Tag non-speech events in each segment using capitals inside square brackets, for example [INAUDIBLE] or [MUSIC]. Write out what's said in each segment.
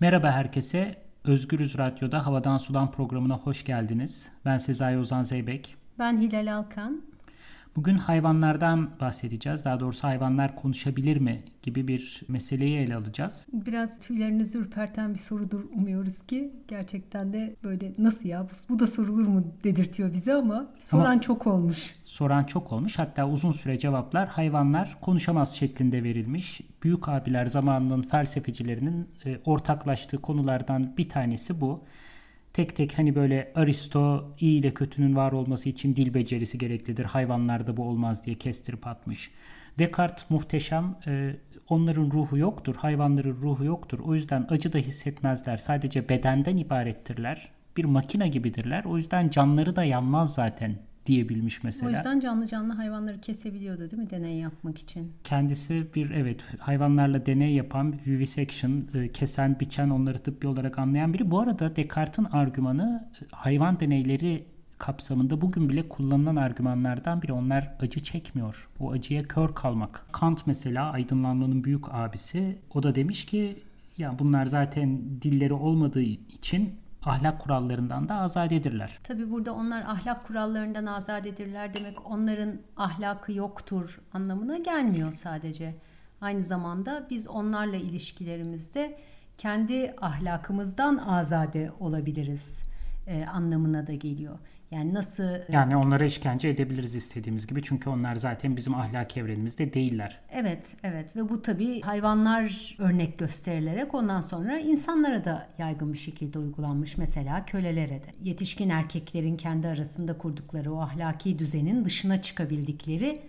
Merhaba herkese. Özgürüz Radyo'da Havadan Sudan programına hoş geldiniz. Ben Sezai Ozan Zeybek. Ben Hilal Alkan. Bugün hayvanlardan bahsedeceğiz. Daha doğrusu hayvanlar konuşabilir mi gibi bir meseleyi ele alacağız. Biraz tüylerinizi ürperten bir sorudur umuyoruz ki. Gerçekten de böyle nasıl ya bu, bu da sorulur mu dedirtiyor bize ama soran ama çok olmuş. Soran çok olmuş. Hatta uzun süre cevaplar hayvanlar konuşamaz şeklinde verilmiş. Büyük abiler zamanının felsefecilerinin e, ortaklaştığı konulardan bir tanesi bu tek tek hani böyle Aristo iyi ile kötünün var olması için dil becerisi gereklidir. Hayvanlarda bu olmaz diye kestirip atmış. Descartes muhteşem. E, onların ruhu yoktur. Hayvanların ruhu yoktur. O yüzden acı da hissetmezler. Sadece bedenden ibarettirler. Bir makine gibidirler. O yüzden canları da yanmaz zaten diyebilmiş mesela. O yüzden canlı canlı hayvanları kesebiliyordu değil mi deney yapmak için? Kendisi bir evet hayvanlarla deney yapan vivisection, e, kesen, biçen onları tıbbi olarak anlayan biri. Bu arada Descartes'in argümanı e, hayvan deneyleri kapsamında bugün bile kullanılan argümanlardan biri. Onlar acı çekmiyor. O acıya kör kalmak. Kant mesela aydınlanmanın büyük abisi. O da demiş ki ya bunlar zaten dilleri olmadığı için ahlak kurallarından da azadedirler. Tabi burada onlar ahlak kurallarından azadedirler demek onların ahlakı yoktur anlamına gelmiyor sadece. Aynı zamanda biz onlarla ilişkilerimizde kendi ahlakımızdan azade olabiliriz e, anlamına da geliyor. Yani nasıl... E, yani onlara işkence edebiliriz istediğimiz gibi. Çünkü onlar zaten bizim ahlak evrenimizde değiller. Evet, evet. Ve bu tabii hayvanlar örnek gösterilerek ondan sonra insanlara da yaygın bir şekilde uygulanmış. Mesela kölelere de. Yetişkin erkeklerin kendi arasında kurdukları o ahlaki düzenin dışına çıkabildikleri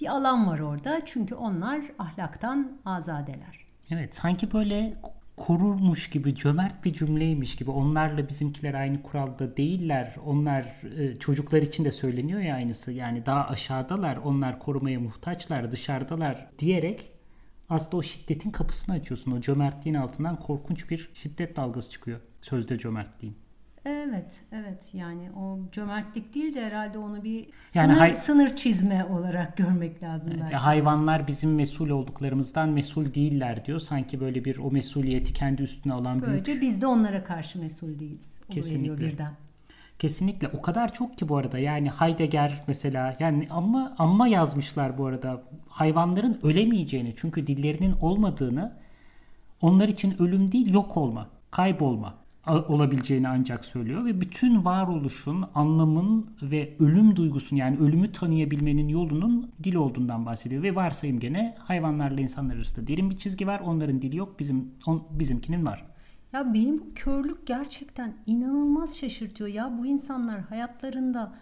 bir alan var orada. Çünkü onlar ahlaktan azadeler. Evet, sanki böyle korurmuş gibi, cömert bir cümleymiş gibi. Onlarla bizimkiler aynı kuralda değiller. Onlar e, çocuklar için de söyleniyor ya aynısı. Yani daha aşağıdalar, onlar korumaya muhtaçlar, dışarıdalar diyerek aslında o şiddetin kapısını açıyorsun. O cömertliğin altından korkunç bir şiddet dalgası çıkıyor. Sözde cömertliğin. Evet, evet. Yani o cömertlik değil de herhalde onu bir yani sınır, hay- sınır çizme olarak görmek lazım evet, belki. Hayvanlar bizim mesul olduklarımızdan mesul değiller diyor. Sanki böyle bir o mesuliyeti kendi üstüne alan Böylece büyük... biz de onlara karşı mesul değiliz. Kesinlikle. birden. Kesinlikle. O kadar çok ki bu arada. Yani Heidegger mesela yani ama amma yazmışlar bu arada. Hayvanların ölemeyeceğini çünkü dillerinin olmadığını onlar için ölüm değil yok olma, kaybolma olabileceğini ancak söylüyor ve bütün varoluşun, anlamın ve ölüm duygusunun yani ölümü tanıyabilmenin yolunun dil olduğundan bahsediyor ve varsayım gene hayvanlarla insanlar arasında derin bir çizgi var. Onların dili yok, bizim on, bizimkinin var. Ya benim bu körlük gerçekten inanılmaz şaşırtıyor ya. Bu insanlar hayatlarında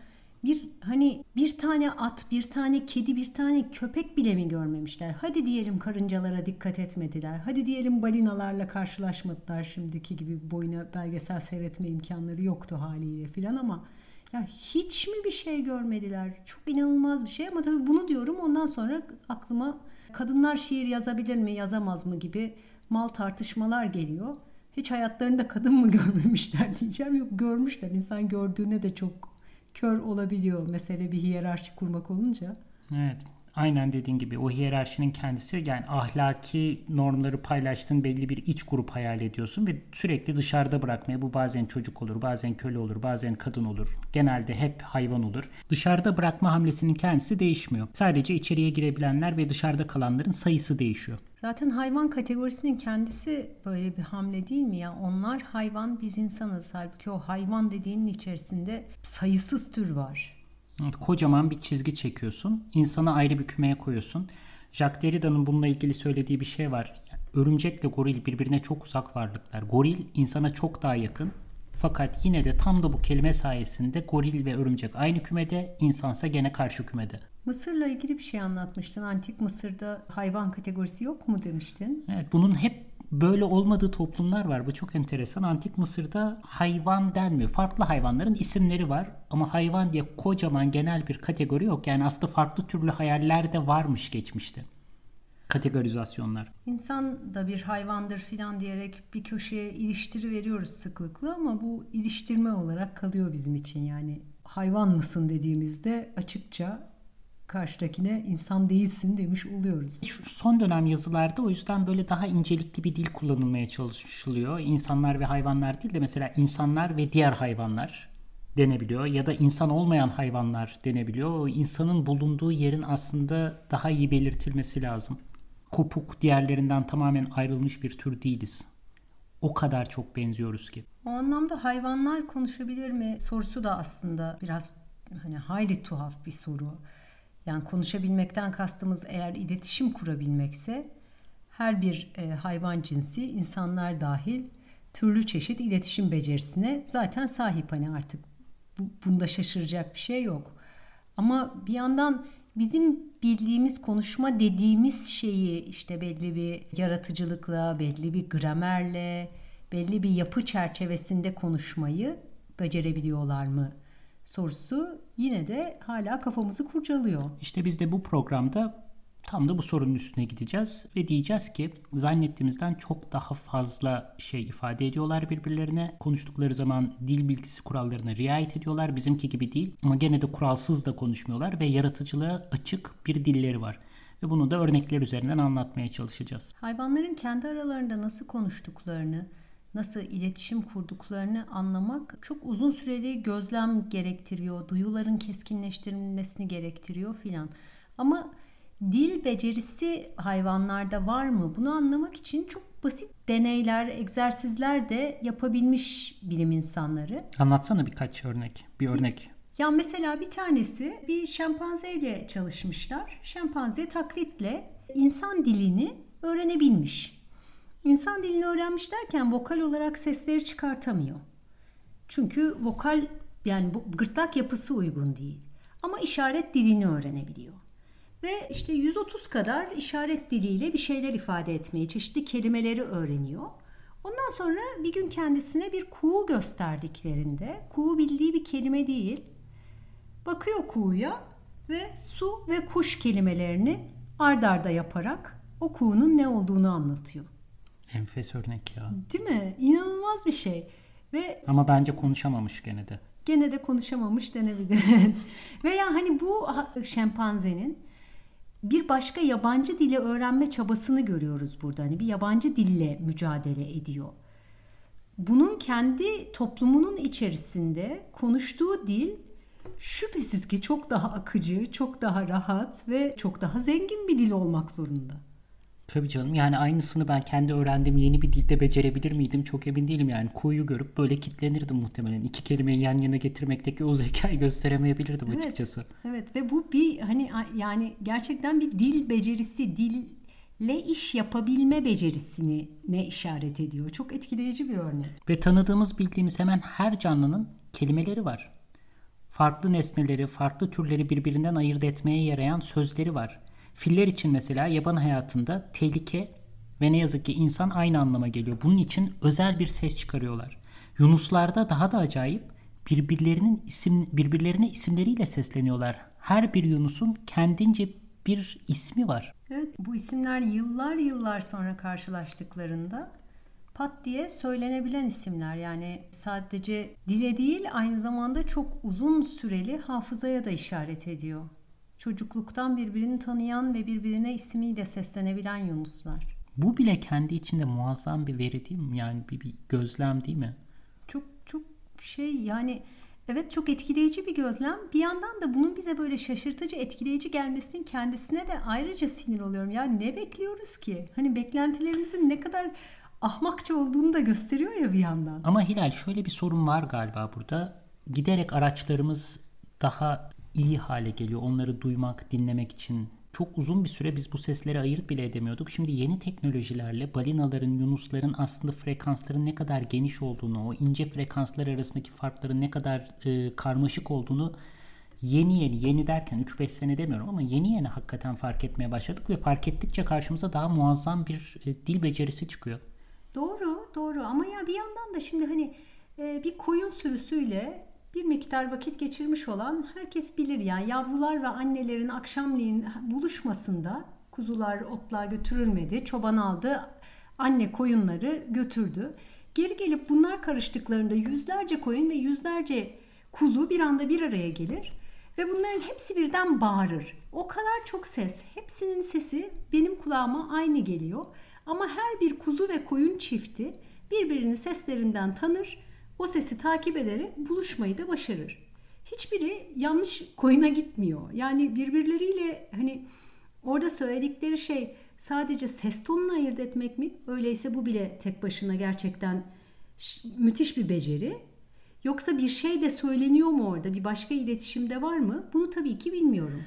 bir hani bir tane at, bir tane kedi, bir tane köpek bile mi görmemişler? Hadi diyelim karıncalara dikkat etmediler. Hadi diyelim balinalarla karşılaşmadılar şimdiki gibi boyuna belgesel seyretme imkanları yoktu haliyle filan ama ya hiç mi bir şey görmediler? Çok inanılmaz bir şey ama tabii bunu diyorum ondan sonra aklıma kadınlar şiir yazabilir mi, yazamaz mı gibi mal tartışmalar geliyor. Hiç hayatlarında kadın mı [LAUGHS] görmemişler diyeceğim. Yok görmüşler. İnsan gördüğüne de çok kör olabiliyor mesele bir hiyerarşi kurmak olunca. Evet. Aynen dediğin gibi o hiyerarşinin kendisi yani ahlaki normları paylaştığın belli bir iç grup hayal ediyorsun ve sürekli dışarıda bırakmaya bu bazen çocuk olur, bazen köle olur, bazen kadın olur. Genelde hep hayvan olur. Dışarıda bırakma hamlesinin kendisi değişmiyor. Sadece içeriye girebilenler ve dışarıda kalanların sayısı değişiyor. Zaten hayvan kategorisinin kendisi böyle bir hamle değil mi ya? Onlar hayvan, biz insanız. Halbuki o hayvan dediğinin içerisinde sayısız tür var. Kocaman bir çizgi çekiyorsun. İnsanı ayrı bir kümeye koyuyorsun. Jacques Derrida'nın bununla ilgili söylediği bir şey var. Örümcekle goril birbirine çok uzak varlıklar. Goril insana çok daha yakın. Fakat yine de tam da bu kelime sayesinde goril ve örümcek aynı kümede, insansa gene karşı kümede. Mısır'la ilgili bir şey anlatmıştın. Antik Mısır'da hayvan kategorisi yok mu demiştin? Evet bunun hep böyle olmadığı toplumlar var. Bu çok enteresan. Antik Mısır'da hayvan denmiyor. Farklı hayvanların isimleri var ama hayvan diye kocaman genel bir kategori yok. Yani aslında farklı türlü hayaller de varmış geçmişte. Kategorizasyonlar. İnsan da bir hayvandır filan diyerek bir köşeye iliştiri veriyoruz sıklıkla ama bu iliştirme olarak kalıyor bizim için. Yani hayvan mısın dediğimizde açıkça karşıdakine insan değilsin demiş oluyoruz. Şu son dönem yazılarda o yüzden böyle daha incelikli bir dil kullanılmaya çalışılıyor. İnsanlar ve hayvanlar değil de mesela insanlar ve diğer hayvanlar denebiliyor ya da insan olmayan hayvanlar denebiliyor. O insanın bulunduğu yerin aslında daha iyi belirtilmesi lazım. Kopuk diğerlerinden tamamen ayrılmış bir tür değiliz. O kadar çok benziyoruz ki. O anlamda hayvanlar konuşabilir mi sorusu da aslında biraz hani hayli tuhaf bir soru. Yani konuşabilmekten kastımız eğer iletişim kurabilmekse her bir e, hayvan cinsi insanlar dahil türlü çeşit iletişim becerisine zaten sahip hani artık bu, bunda şaşıracak bir şey yok. Ama bir yandan bizim bildiğimiz konuşma dediğimiz şeyi işte belli bir yaratıcılıkla, belli bir gramerle, belli bir yapı çerçevesinde konuşmayı becerebiliyorlar mı sorusu yine de hala kafamızı kurcalıyor. İşte biz de bu programda tam da bu sorunun üstüne gideceğiz ve diyeceğiz ki zannettiğimizden çok daha fazla şey ifade ediyorlar birbirlerine. Konuştukları zaman dil bilgisi kurallarına riayet ediyorlar. Bizimki gibi değil ama gene de kuralsız da konuşmuyorlar ve yaratıcılığa açık bir dilleri var. Ve bunu da örnekler üzerinden anlatmaya çalışacağız. Hayvanların kendi aralarında nasıl konuştuklarını, nasıl iletişim kurduklarını anlamak çok uzun süreli gözlem gerektiriyor, duyuların keskinleştirilmesini gerektiriyor filan. Ama dil becerisi hayvanlarda var mı? Bunu anlamak için çok basit deneyler, egzersizler de yapabilmiş bilim insanları. Anlatsana birkaç örnek, bir örnek. Ya mesela bir tanesi bir şempanze ile çalışmışlar. Şempanze taklitle insan dilini öğrenebilmiş. İnsan dilini öğrenmiş derken vokal olarak sesleri çıkartamıyor. Çünkü vokal yani bu gırtlak yapısı uygun değil. Ama işaret dilini öğrenebiliyor. Ve işte 130 kadar işaret diliyle bir şeyler ifade etmeyi, çeşitli kelimeleri öğreniyor. Ondan sonra bir gün kendisine bir kuğu gösterdiklerinde, kuğu bildiği bir kelime değil, bakıyor kuğuya ve su ve kuş kelimelerini ard arda yaparak o kuğunun ne olduğunu anlatıyor. Enfes örnek ya. Değil mi? İnanılmaz bir şey. Ve Ama bence konuşamamış gene de. gene de konuşamamış denebilir. [LAUGHS] Veya hani bu şempanzenin bir başka yabancı dili öğrenme çabasını görüyoruz burada. Hani bir yabancı dille mücadele ediyor. Bunun kendi toplumunun içerisinde konuştuğu dil şüphesiz ki çok daha akıcı, çok daha rahat ve çok daha zengin bir dil olmak zorunda. Tabii canım yani aynısını ben kendi öğrendiğim yeni bir dilde becerebilir miydim çok emin değilim yani kuyu görüp böyle kitlenirdim muhtemelen. İki kelimeyi yan yana getirmekteki o zekayı gösteremeyebilirdim Evet, açıkçası. Evet ve bu bir hani yani gerçekten bir dil becerisi, dille iş yapabilme becerisini ne işaret ediyor. Çok etkileyici bir örnek. Ve tanıdığımız bildiğimiz hemen her canlının kelimeleri var. Farklı nesneleri, farklı türleri birbirinden ayırt etmeye yarayan sözleri var. Filler için mesela yaban hayatında tehlike ve ne yazık ki insan aynı anlama geliyor. Bunun için özel bir ses çıkarıyorlar. Yunuslarda daha da acayip birbirlerinin isim birbirlerine isimleriyle sesleniyorlar. Her bir Yunus'un kendince bir ismi var. Evet, bu isimler yıllar yıllar sonra karşılaştıklarında pat diye söylenebilen isimler. Yani sadece dile değil aynı zamanda çok uzun süreli hafızaya da işaret ediyor. Çocukluktan birbirini tanıyan ve birbirine ismiyle seslenebilen yunuslar. Bu bile kendi içinde muazzam bir veri değil mi? Yani bir, bir gözlem değil mi? Çok çok şey yani evet çok etkileyici bir gözlem. Bir yandan da bunun bize böyle şaşırtıcı, etkileyici gelmesinin kendisine de ayrıca sinir oluyorum. Ya ne bekliyoruz ki? Hani beklentilerimizin ne kadar ahmakça olduğunu da gösteriyor ya bir yandan. Ama Hilal şöyle bir sorun var galiba burada. Giderek araçlarımız daha iyi hale geliyor. Onları duymak, dinlemek için. Çok uzun bir süre biz bu sesleri ayırt bile edemiyorduk. Şimdi yeni teknolojilerle balinaların, yunusların aslında frekansların ne kadar geniş olduğunu, o ince frekanslar arasındaki farkların ne kadar e, karmaşık olduğunu yeni yeni, yeni derken 3-5 sene demiyorum ama yeni yeni hakikaten fark etmeye başladık ve fark ettikçe karşımıza daha muazzam bir e, dil becerisi çıkıyor. Doğru, doğru ama ya bir yandan da şimdi hani e, bir koyun sürüsüyle bir miktar vakit geçirmiş olan herkes bilir yani yavrular ve annelerin akşamleyin buluşmasında kuzular otluğa götürülmedi. Çoban aldı anne koyunları götürdü. Geri gelip bunlar karıştıklarında yüzlerce koyun ve yüzlerce kuzu bir anda bir araya gelir Ve bunların hepsi birden bağırır. O kadar çok ses. Hepsinin sesi benim kulağıma aynı geliyor. Ama her bir kuzu ve koyun çifti birbirini seslerinden tanır. O sesi takip ederek buluşmayı da başarır. Hiçbiri yanlış koyuna gitmiyor. Yani birbirleriyle hani orada söyledikleri şey sadece ses tonunu ayırt etmek mi? Öyleyse bu bile tek başına gerçekten müthiş bir beceri. Yoksa bir şey de söyleniyor mu orada? Bir başka iletişimde var mı? Bunu tabii ki bilmiyorum.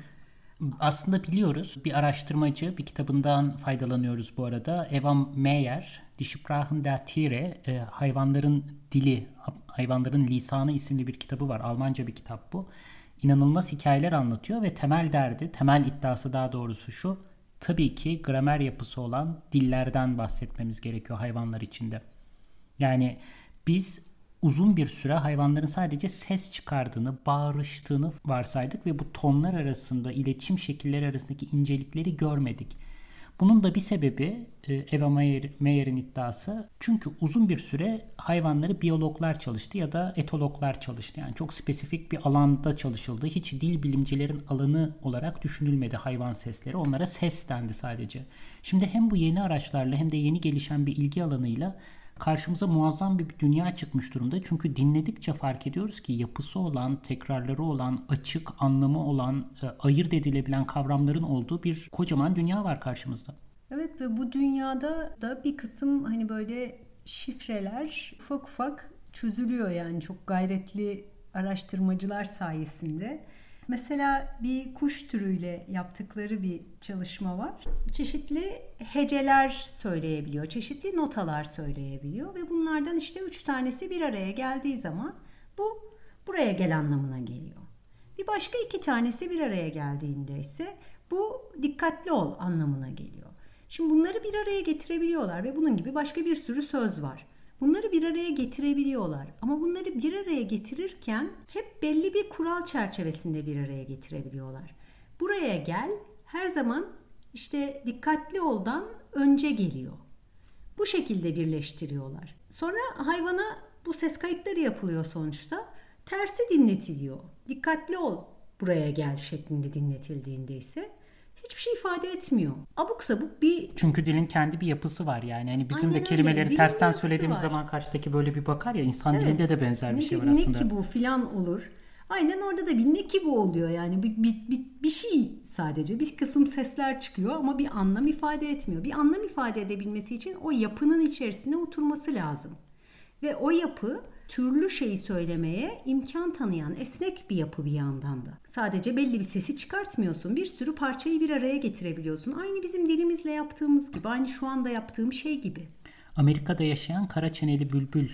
Aslında biliyoruz. Bir araştırmacı bir kitabından faydalanıyoruz bu arada. Eva Meyer, Die Sprachen der Tiere, e, Hayvanların Dili, Hayvanların Lisanı isimli bir kitabı var. Almanca bir kitap bu. İnanılmaz hikayeler anlatıyor ve temel derdi, temel iddiası daha doğrusu şu. Tabii ki gramer yapısı olan dillerden bahsetmemiz gerekiyor hayvanlar içinde. Yani biz uzun bir süre hayvanların sadece ses çıkardığını, bağırıştığını varsaydık ve bu tonlar arasında, iletişim şekilleri arasındaki incelikleri görmedik. Bunun da bir sebebi e, Eva Meyer, Meyer'in iddiası. Çünkü uzun bir süre hayvanları biyologlar çalıştı ya da etologlar çalıştı. Yani çok spesifik bir alanda çalışıldı. Hiç dil bilimcilerin alanı olarak düşünülmedi hayvan sesleri. Onlara ses dendi sadece. Şimdi hem bu yeni araçlarla hem de yeni gelişen bir ilgi alanıyla karşımıza muazzam bir dünya çıkmış durumda. Çünkü dinledikçe fark ediyoruz ki yapısı olan, tekrarları olan, açık anlamı olan, e, ayırt edilebilen kavramların olduğu bir kocaman dünya var karşımızda. Evet ve bu dünyada da bir kısım hani böyle şifreler ufak ufak çözülüyor yani çok gayretli araştırmacılar sayesinde. Mesela bir kuş türüyle yaptıkları bir çalışma var. Çeşitli heceler söyleyebiliyor, çeşitli notalar söyleyebiliyor ve bunlardan işte üç tanesi bir araya geldiği zaman bu buraya gel anlamına geliyor. Bir başka iki tanesi bir araya geldiğinde ise bu dikkatli ol anlamına geliyor. Şimdi bunları bir araya getirebiliyorlar ve bunun gibi başka bir sürü söz var. Bunları bir araya getirebiliyorlar. Ama bunları bir araya getirirken hep belli bir kural çerçevesinde bir araya getirebiliyorlar. Buraya gel her zaman işte dikkatli oldan önce geliyor. Bu şekilde birleştiriyorlar. Sonra hayvana bu ses kayıtları yapılıyor sonuçta. Tersi dinletiliyor. Dikkatli ol buraya gel şeklinde dinletildiğinde ise hiçbir şey ifade etmiyor. Abuk sabuk bir... Çünkü dilin kendi bir yapısı var yani. Hani bizim Aynen de kelimeleri öyle. tersten söylediğimiz var. zaman karşıdaki böyle bir bakar ya insan evet. dilinde de benzer bir ne, şey var aslında. Ne ki bu filan olur. Aynen orada da bir ne ki bu oluyor yani bir, bir, bir, bir şey sadece bir kısım sesler çıkıyor ama bir anlam ifade etmiyor. Bir anlam ifade edebilmesi için o yapının içerisine oturması lazım. Ve o yapı türlü şeyi söylemeye imkan tanıyan esnek bir yapı bir yandan da. Sadece belli bir sesi çıkartmıyorsun. Bir sürü parçayı bir araya getirebiliyorsun. Aynı bizim dilimizle yaptığımız gibi. Aynı şu anda yaptığım şey gibi. Amerika'da yaşayan kara çeneli bülbül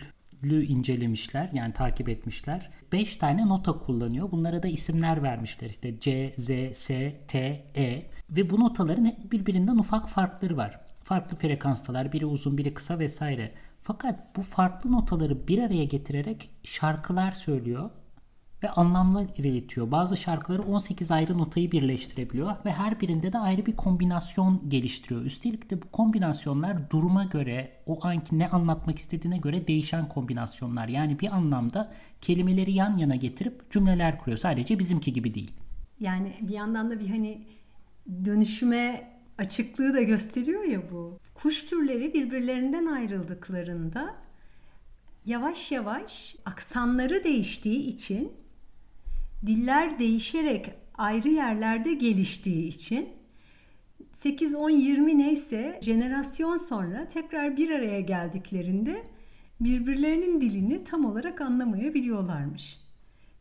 incelemişler yani takip etmişler. 5 tane nota kullanıyor. Bunlara da isimler vermişler. İşte C, Z, S, T, E ve bu notaların birbirinden ufak farkları var. Farklı frekanstalar, biri uzun, biri kısa vesaire. Fakat bu farklı notaları bir araya getirerek şarkılar söylüyor ve anlamlı iletiyor. Bazı şarkıları 18 ayrı notayı birleştirebiliyor ve her birinde de ayrı bir kombinasyon geliştiriyor. Üstelik de bu kombinasyonlar duruma göre, o anki ne anlatmak istediğine göre değişen kombinasyonlar. Yani bir anlamda kelimeleri yan yana getirip cümleler kuruyor. Sadece bizimki gibi değil. Yani bir yandan da bir hani dönüşüme açıklığı da gösteriyor ya bu. Kuş türleri birbirlerinden ayrıldıklarında yavaş yavaş aksanları değiştiği için diller değişerek ayrı yerlerde geliştiği için 8 10 20 neyse jenerasyon sonra tekrar bir araya geldiklerinde birbirlerinin dilini tam olarak anlamayabiliyorlarmış.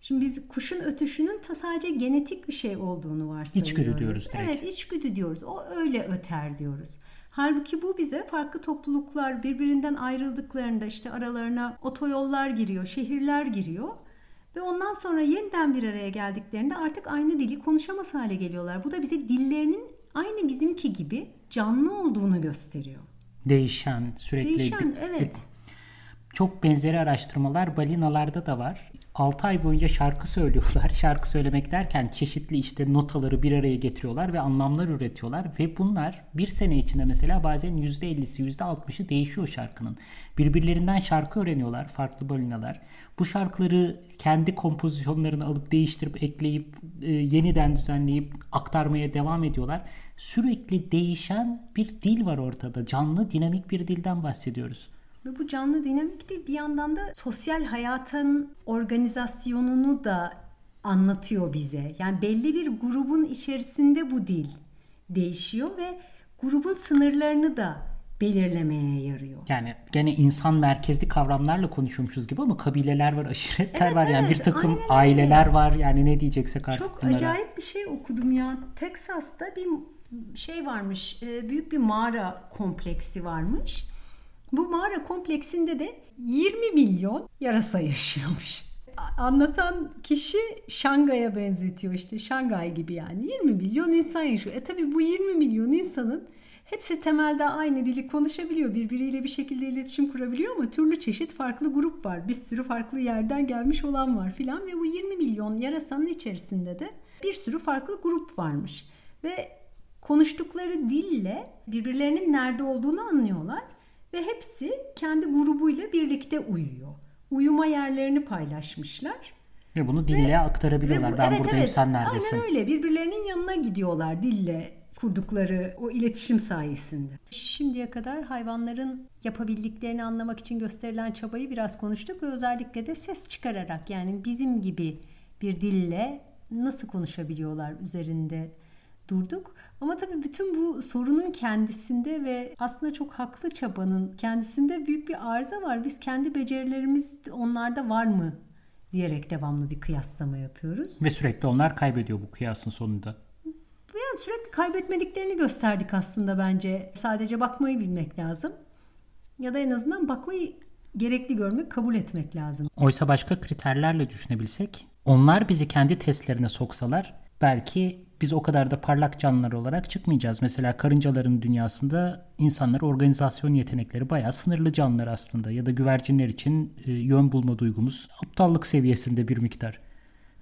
Şimdi biz kuşun ötüşünün ta sadece genetik bir şey olduğunu varsayıyoruz. İçgüdü diyoruz direkt. Evet içgüdü diyoruz. O öyle öter diyoruz. Halbuki bu bize farklı topluluklar birbirinden ayrıldıklarında işte aralarına otoyollar giriyor, şehirler giriyor. Ve ondan sonra yeniden bir araya geldiklerinde artık aynı dili konuşamaz hale geliyorlar. Bu da bize dillerinin aynı bizimki gibi canlı olduğunu gösteriyor. Değişen, sürekli. Değişen, evet. Çok benzeri araştırmalar balinalarda da var. 6 ay boyunca şarkı söylüyorlar. [LAUGHS] Şarkı söylemek derken çeşitli işte notaları bir araya getiriyorlar ve anlamlar üretiyorlar. Ve bunlar bir sene içinde mesela bazen %50'si %60'ı değişiyor şarkının. Birbirlerinden şarkı öğreniyorlar farklı balinalar. Bu şarkıları kendi kompozisyonlarını alıp değiştirip ekleyip e, yeniden düzenleyip aktarmaya devam ediyorlar. Sürekli değişen bir dil var ortada. Canlı dinamik bir dilden bahsediyoruz. Ve bu canlı dinamik değil bir yandan da sosyal hayatın organizasyonunu da anlatıyor bize. Yani belli bir grubun içerisinde bu dil değişiyor ve grubun sınırlarını da belirlemeye yarıyor. Yani gene insan merkezli kavramlarla konuşuyormuşuz gibi ama kabileler var, aşiretler evet, var. Yani evet, bir takım aileler var. Yani ne diyeceksek artık Çok bunlara. acayip bir şey okudum ya. Texas'ta bir şey varmış. E, büyük bir mağara kompleksi varmış. Bu mağara kompleksinde de 20 milyon yarasa yaşıyormuş. Anlatan kişi Şangay'a benzetiyor işte Şangay gibi yani 20 milyon insan yaşıyor. E tabi bu 20 milyon insanın hepsi temelde aynı dili konuşabiliyor. Birbiriyle bir şekilde iletişim kurabiliyor ama türlü çeşit farklı grup var. Bir sürü farklı yerden gelmiş olan var filan ve bu 20 milyon yarasanın içerisinde de bir sürü farklı grup varmış. Ve konuştukları dille birbirlerinin nerede olduğunu anlıyorlar ve hepsi kendi grubuyla birlikte uyuyor. Uyuma yerlerini paylaşmışlar. Ve bunu dille ve, aktarabiliyorlar. Ve bu, ben evet, buradayım evet, sen neredesin? Aynen öyle. Birbirlerinin yanına gidiyorlar dille kurdukları o iletişim sayesinde. Şimdiye kadar hayvanların yapabildiklerini anlamak için gösterilen çabayı biraz konuştuk ve özellikle de ses çıkararak yani bizim gibi bir dille nasıl konuşabiliyorlar üzerinde durduk. Ama tabii bütün bu sorunun kendisinde ve aslında çok haklı çabanın kendisinde büyük bir arıza var. Biz kendi becerilerimiz onlarda var mı diyerek devamlı bir kıyaslama yapıyoruz. Ve sürekli onlar kaybediyor bu kıyasın sonunda. Yani sürekli kaybetmediklerini gösterdik aslında bence. Sadece bakmayı bilmek lazım. Ya da en azından bakmayı gerekli görmek, kabul etmek lazım. Oysa başka kriterlerle düşünebilsek, onlar bizi kendi testlerine soksalar belki biz o kadar da parlak canlılar olarak çıkmayacağız. Mesela karıncaların dünyasında insanlar organizasyon yetenekleri bayağı sınırlı canlılar aslında. Ya da güvercinler için e, yön bulma duygumuz aptallık seviyesinde bir miktar.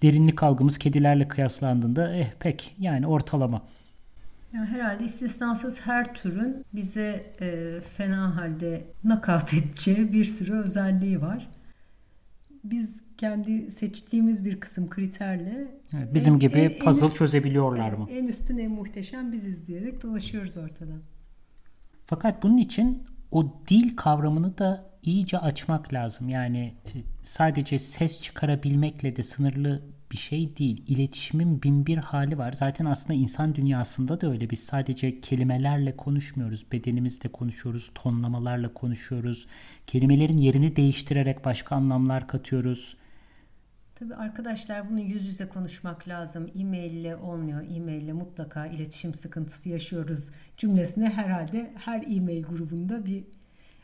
Derinlik algımız kedilerle kıyaslandığında eh pek yani ortalama. Yani herhalde istisnasız her türün bize e, fena halde nakavt edeceği bir sürü özelliği var. Biz kendi seçtiğimiz bir kısım kriterle evet, bizim en, gibi en, puzzle en, çözebiliyorlar mı? En üstün en muhteşem biziz diyerek dolaşıyoruz ortada. Fakat bunun için o dil kavramını da iyice açmak lazım. Yani e, sadece ses çıkarabilmekle de sınırlı bir şey değil. İletişimin bin bir hali var. Zaten aslında insan dünyasında da öyle. Biz sadece kelimelerle konuşmuyoruz. Bedenimizle konuşuyoruz. Tonlamalarla konuşuyoruz. Kelimelerin yerini değiştirerek başka anlamlar katıyoruz. Tabii arkadaşlar bunu yüz yüze konuşmak lazım. E-mail ile olmuyor. E-mail ile mutlaka iletişim sıkıntısı yaşıyoruz cümlesine herhalde her e-mail grubunda bir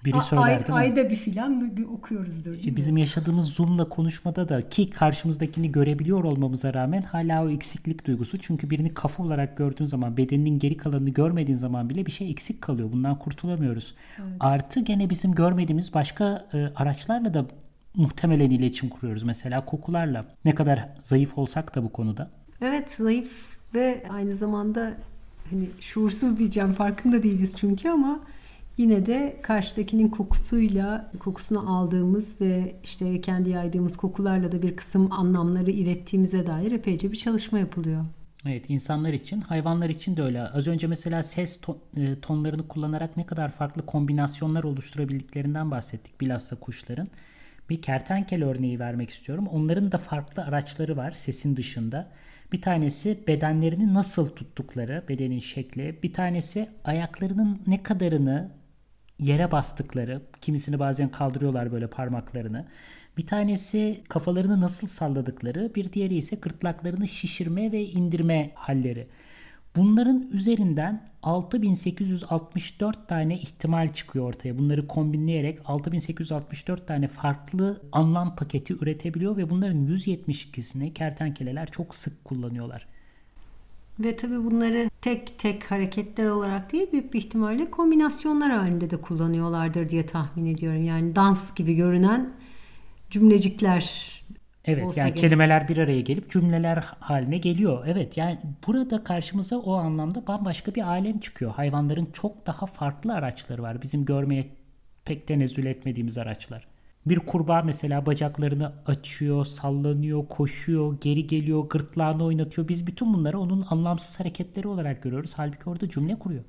biri söyler Ay, değil mi? Ayda bir filan okuyoruzdur değil e, Bizim mi? yaşadığımız Zoom'la konuşmada da ki karşımızdakini görebiliyor olmamıza rağmen hala o eksiklik duygusu. Çünkü birini kafa olarak gördüğün zaman bedeninin geri kalanını görmediğin zaman bile bir şey eksik kalıyor. Bundan kurtulamıyoruz. Evet. Artı gene bizim görmediğimiz başka e, araçlarla da muhtemelen iletişim kuruyoruz. Mesela kokularla. Ne kadar zayıf olsak da bu konuda. Evet zayıf ve aynı zamanda hani şuursuz diyeceğim farkında değiliz çünkü ama yine de karşıdakinin kokusuyla kokusunu aldığımız ve işte kendi yaydığımız kokularla da bir kısım anlamları ilettiğimize dair epeyce bir çalışma yapılıyor. Evet insanlar için hayvanlar için de öyle. Az önce mesela ses e, tonlarını kullanarak ne kadar farklı kombinasyonlar oluşturabildiklerinden bahsettik bilhassa kuşların. Bir kertenkele örneği vermek istiyorum. Onların da farklı araçları var sesin dışında. Bir tanesi bedenlerini nasıl tuttukları, bedenin şekli. Bir tanesi ayaklarının ne kadarını yere bastıkları, kimisini bazen kaldırıyorlar böyle parmaklarını. Bir tanesi kafalarını nasıl salladıkları, bir diğeri ise gırtlaklarını şişirme ve indirme halleri. Bunların üzerinden 6864 tane ihtimal çıkıyor ortaya. Bunları kombinleyerek 6864 tane farklı anlam paketi üretebiliyor ve bunların 172'sini kertenkeleler çok sık kullanıyorlar. Ve tabii bunları tek tek hareketler olarak değil büyük bir ihtimalle kombinasyonlar halinde de kullanıyorlardır diye tahmin ediyorum. Yani dans gibi görünen cümlecikler Evet olsa yani gerek. kelimeler bir araya gelip cümleler haline geliyor. Evet yani burada karşımıza o anlamda bambaşka bir alem çıkıyor. Hayvanların çok daha farklı araçları var. Bizim görmeye pek tenezzül etmediğimiz araçlar. Bir kurbağa mesela bacaklarını açıyor, sallanıyor, koşuyor, geri geliyor, gırtlağını oynatıyor. Biz bütün bunları onun anlamsız hareketleri olarak görüyoruz. Halbuki orada cümle kuruyor.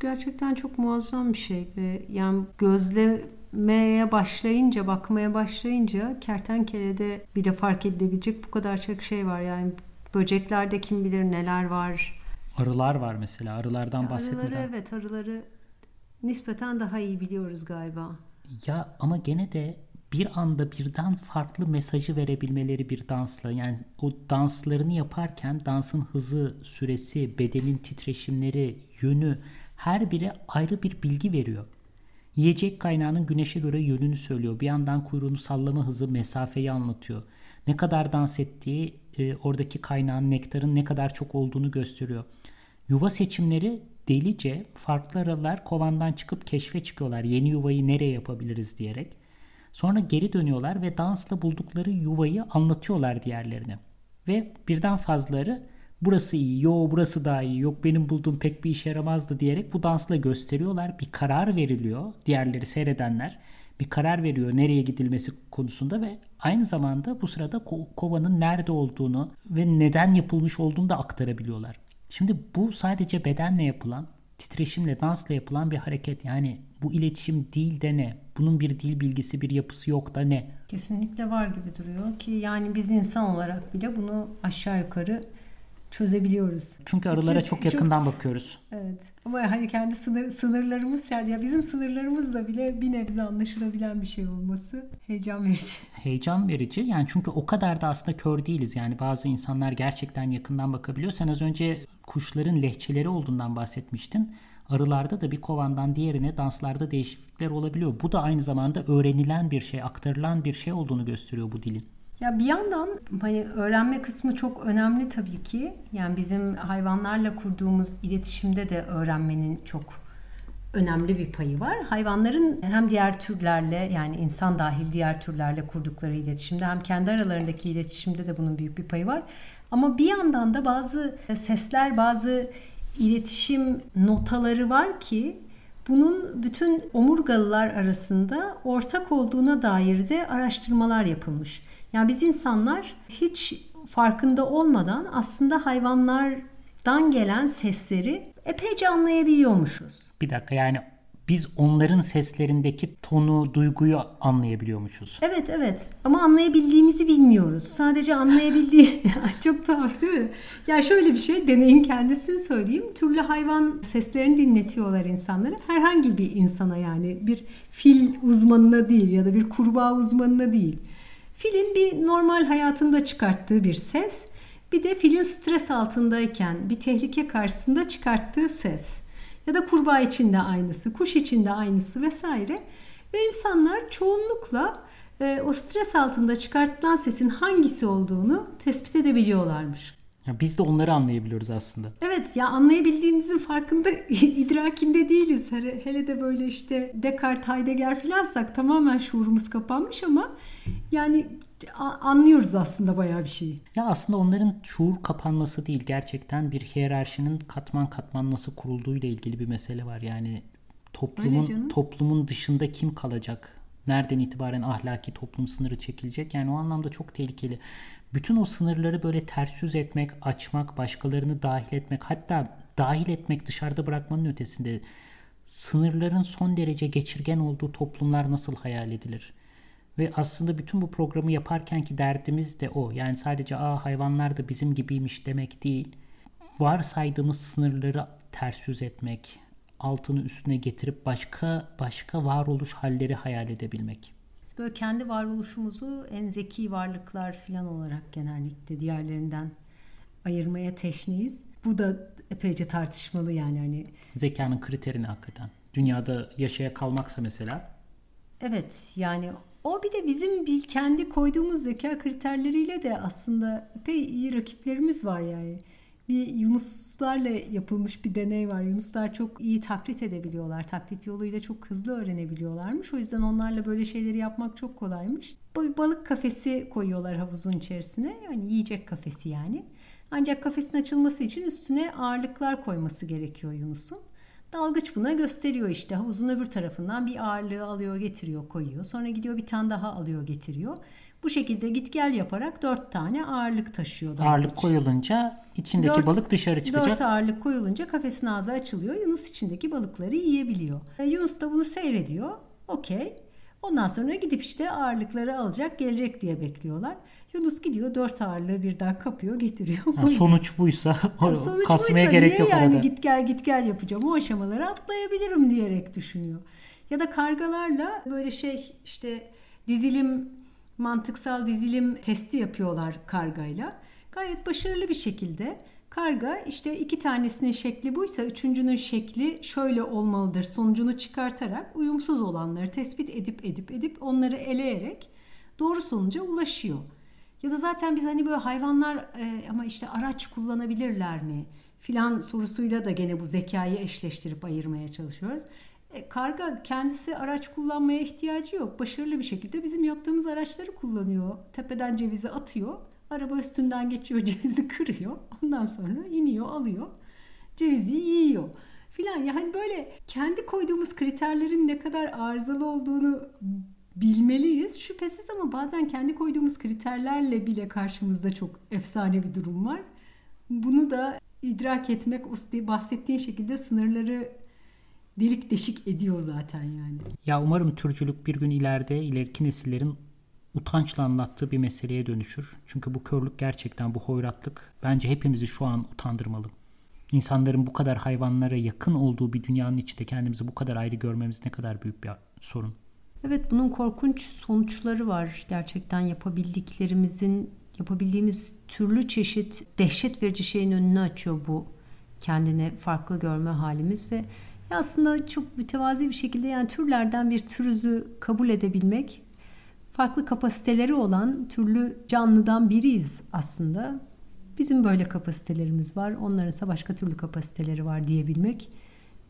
Gerçekten çok muazzam bir şey yani gözlemeye başlayınca, bakmaya başlayınca kertenkelede bir de fark edilebilecek bu kadar çok şey var. Yani böceklerde kim bilir neler var. Arılar var mesela. Arılardan bahsetmeden. Arıları evet arıları nispeten daha iyi biliyoruz galiba. Ya ama gene de bir anda birden farklı mesajı verebilmeleri bir dansla yani o danslarını yaparken dansın hızı, süresi, bedenin titreşimleri, yönü her biri ayrı bir bilgi veriyor. Yiyecek kaynağının güneşe göre yönünü söylüyor. Bir yandan kuyruğunu sallama hızı mesafeyi anlatıyor. Ne kadar dans ettiği e, oradaki kaynağın nektarın ne kadar çok olduğunu gösteriyor. Yuva seçimleri delice farklı aralar kovandan çıkıp keşfe çıkıyorlar. Yeni yuvayı nereye yapabiliriz diyerek. Sonra geri dönüyorlar ve dansla buldukları yuvayı anlatıyorlar diğerlerine. Ve birden fazlaları burası iyi, yo burası daha iyi, yok benim bulduğum pek bir işe yaramazdı diyerek bu dansla gösteriyorlar. Bir karar veriliyor diğerleri seyredenler. Bir karar veriyor nereye gidilmesi konusunda ve aynı zamanda bu sırada ko- kovanın nerede olduğunu ve neden yapılmış olduğunu da aktarabiliyorlar. Şimdi bu sadece bedenle yapılan, titreşimle, dansla yapılan bir hareket. Yani bu iletişim değil de ne? Bunun bir dil bilgisi, bir yapısı yok da ne? Kesinlikle var gibi duruyor ki yani biz insan olarak bile bunu aşağı yukarı çözebiliyoruz. Çünkü arılara çok Çok- yakından bakıyoruz. Evet. Ama hani kendi sınır, sınırlarımız şer ya bizim sınırlarımızla bile bir nebze anlaşılabilen bir şey olması heyecan verici. [LAUGHS] Heyecan verici. Yani çünkü o kadar da aslında kör değiliz. Yani bazı insanlar gerçekten yakından bakabiliyor. Sen az önce kuşların lehçeleri olduğundan bahsetmiştin. Arılarda da bir kovandan diğerine danslarda değişiklikler olabiliyor. Bu da aynı zamanda öğrenilen bir şey, aktarılan bir şey olduğunu gösteriyor bu dilin. Ya bir yandan hani öğrenme kısmı çok önemli tabii ki. Yani bizim hayvanlarla kurduğumuz iletişimde de öğrenmenin çok önemli bir payı var. Hayvanların hem diğer türlerle yani insan dahil diğer türlerle kurdukları iletişimde hem kendi aralarındaki iletişimde de bunun büyük bir payı var. Ama bir yandan da bazı sesler, bazı iletişim notaları var ki bunun bütün omurgalılar arasında ortak olduğuna dair de araştırmalar yapılmış. Yani biz insanlar hiç farkında olmadan aslında hayvanlardan gelen sesleri epeyce anlayabiliyormuşuz. Bir dakika yani biz onların seslerindeki tonu, duyguyu anlayabiliyormuşuz. Evet evet ama anlayabildiğimizi bilmiyoruz. Sadece anlayabildiği [LAUGHS] çok tuhaf değil mi? Ya şöyle bir şey deneyin kendisini söyleyeyim. Türlü hayvan seslerini dinletiyorlar insanlara. Herhangi bir insana yani bir fil uzmanına değil ya da bir kurbağa uzmanına değil. Filin bir normal hayatında çıkarttığı bir ses. Bir de filin stres altındayken bir tehlike karşısında çıkarttığı ses. Ya da kurbağa için de aynısı, kuş için de aynısı vesaire. Ve insanlar çoğunlukla e, o stres altında çıkartılan sesin hangisi olduğunu tespit edebiliyorlarmış. Ya biz de onları anlayabiliyoruz aslında. Evet ya anlayabildiğimizin farkında [LAUGHS] idrakinde değiliz. Hele, hele de böyle işte Descartes, Heidegger filansak tamamen şuurumuz kapanmış ama yani anlıyoruz aslında bayağı bir şeyi. Ya aslında onların şuur kapanması değil. Gerçekten bir hiyerarşinin katman katman nasıl kurulduğuyla ilgili bir mesele var. Yani toplumun toplumun dışında kim kalacak? Nereden itibaren ahlaki toplum sınırı çekilecek? Yani o anlamda çok tehlikeli. Bütün o sınırları böyle ters yüz etmek, açmak, başkalarını dahil etmek, hatta dahil etmek, dışarıda bırakmanın ötesinde sınırların son derece geçirgen olduğu toplumlar nasıl hayal edilir? Ve aslında bütün bu programı yaparken ki derdimiz de o. Yani sadece Aa, hayvanlar da bizim gibiymiş demek değil. Varsaydığımız sınırları ters yüz etmek, altını üstüne getirip başka başka varoluş halleri hayal edebilmek. Böyle kendi varoluşumuzu en zeki varlıklar falan olarak genellikle diğerlerinden ayırmaya teşneyiz. Bu da epeyce tartışmalı yani hani Zekanın kriterini hakikaten. Dünyada yaşaya kalmaksa mesela Evet yani o bir de bizim bir kendi koyduğumuz zeka kriterleriyle de aslında epey iyi rakiplerimiz var yani. Bir yunuslarla yapılmış bir deney var. Yunuslar çok iyi taklit edebiliyorlar. Taklit yoluyla çok hızlı öğrenebiliyorlarmış. O yüzden onlarla böyle şeyleri yapmak çok kolaymış. Bir balık kafesi koyuyorlar havuzun içerisine. Yani yiyecek kafesi yani. Ancak kafesin açılması için üstüne ağırlıklar koyması gerekiyor Yunus'un. Dalgıç buna gösteriyor işte havuzun öbür tarafından bir ağırlığı alıyor getiriyor koyuyor. Sonra gidiyor bir tane daha alıyor getiriyor. Bu şekilde git gel yaparak dört tane ağırlık taşıyor. Ağırlık koyulunca içindeki Dört- balık dışarı çıkacak. Dört ağırlık koyulunca kafesin ağzı açılıyor. Yunus içindeki balıkları yiyebiliyor. E, Yunus da bunu seyrediyor. Okey. Ondan sonra gidip işte ağırlıkları alacak gelecek diye bekliyorlar. Yunus gidiyor dört ağırlığı birden kapıyor getiriyor. Ha, sonuç buysa [LAUGHS] o Sonuç kasmaya buysa gerek yok yani orada. git gel git gel yapacağım o aşamaları atlayabilirim diyerek düşünüyor. Ya da kargalarla böyle şey işte dizilim mantıksal dizilim testi yapıyorlar kargayla. Gayet başarılı bir şekilde karga işte iki tanesinin şekli buysa üçüncünün şekli şöyle olmalıdır sonucunu çıkartarak uyumsuz olanları tespit edip edip edip onları eleyerek doğru sonuca ulaşıyor. Ya da zaten biz hani böyle hayvanlar e, ama işte araç kullanabilirler mi filan sorusuyla da gene bu zekayı eşleştirip ayırmaya çalışıyoruz. E, karga kendisi araç kullanmaya ihtiyacı yok. Başarılı bir şekilde bizim yaptığımız araçları kullanıyor. Tepeden cevizi atıyor. Araba üstünden geçiyor [LAUGHS] cevizi kırıyor. Ondan sonra iniyor alıyor. Cevizi yiyor filan. Yani böyle kendi koyduğumuz kriterlerin ne kadar arızalı olduğunu bilmeliyiz. Şüphesiz ama bazen kendi koyduğumuz kriterlerle bile karşımızda çok efsane bir durum var. Bunu da idrak etmek bahsettiğin şekilde sınırları delik deşik ediyor zaten yani. Ya umarım türcülük bir gün ileride ileriki nesillerin utançla anlattığı bir meseleye dönüşür. Çünkü bu körlük gerçekten bu hoyratlık bence hepimizi şu an utandırmalı. İnsanların bu kadar hayvanlara yakın olduğu bir dünyanın içinde kendimizi bu kadar ayrı görmemiz ne kadar büyük bir sorun. Evet bunun korkunç sonuçları var. Gerçekten yapabildiklerimizin, yapabildiğimiz türlü çeşit dehşet verici şeyin önünü açıyor bu kendine farklı görme halimiz ve aslında çok mütevazi bir şekilde yani türlerden bir türüzü kabul edebilmek farklı kapasiteleri olan türlü canlıdan biriyiz aslında. Bizim böyle kapasitelerimiz var. Onlarınsa başka türlü kapasiteleri var diyebilmek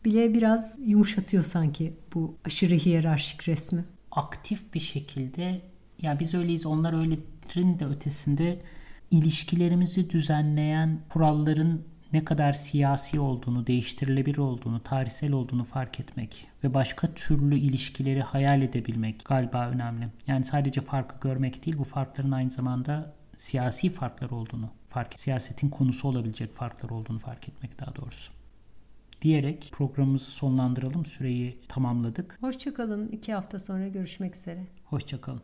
bile biraz yumuşatıyor sanki bu aşırı hiyerarşik resmi. Aktif bir şekilde ya biz öyleyiz onlar öylerin de ötesinde ilişkilerimizi düzenleyen kuralların ne kadar siyasi olduğunu, değiştirilebilir olduğunu, tarihsel olduğunu fark etmek ve başka türlü ilişkileri hayal edebilmek galiba önemli. Yani sadece farkı görmek değil, bu farkların aynı zamanda siyasi farklar olduğunu fark siyasetin konusu olabilecek farklar olduğunu fark etmek daha doğrusu. Diyerek programımızı sonlandıralım. Süreyi tamamladık. Hoşçakalın. İki hafta sonra görüşmek üzere. Hoşçakalın.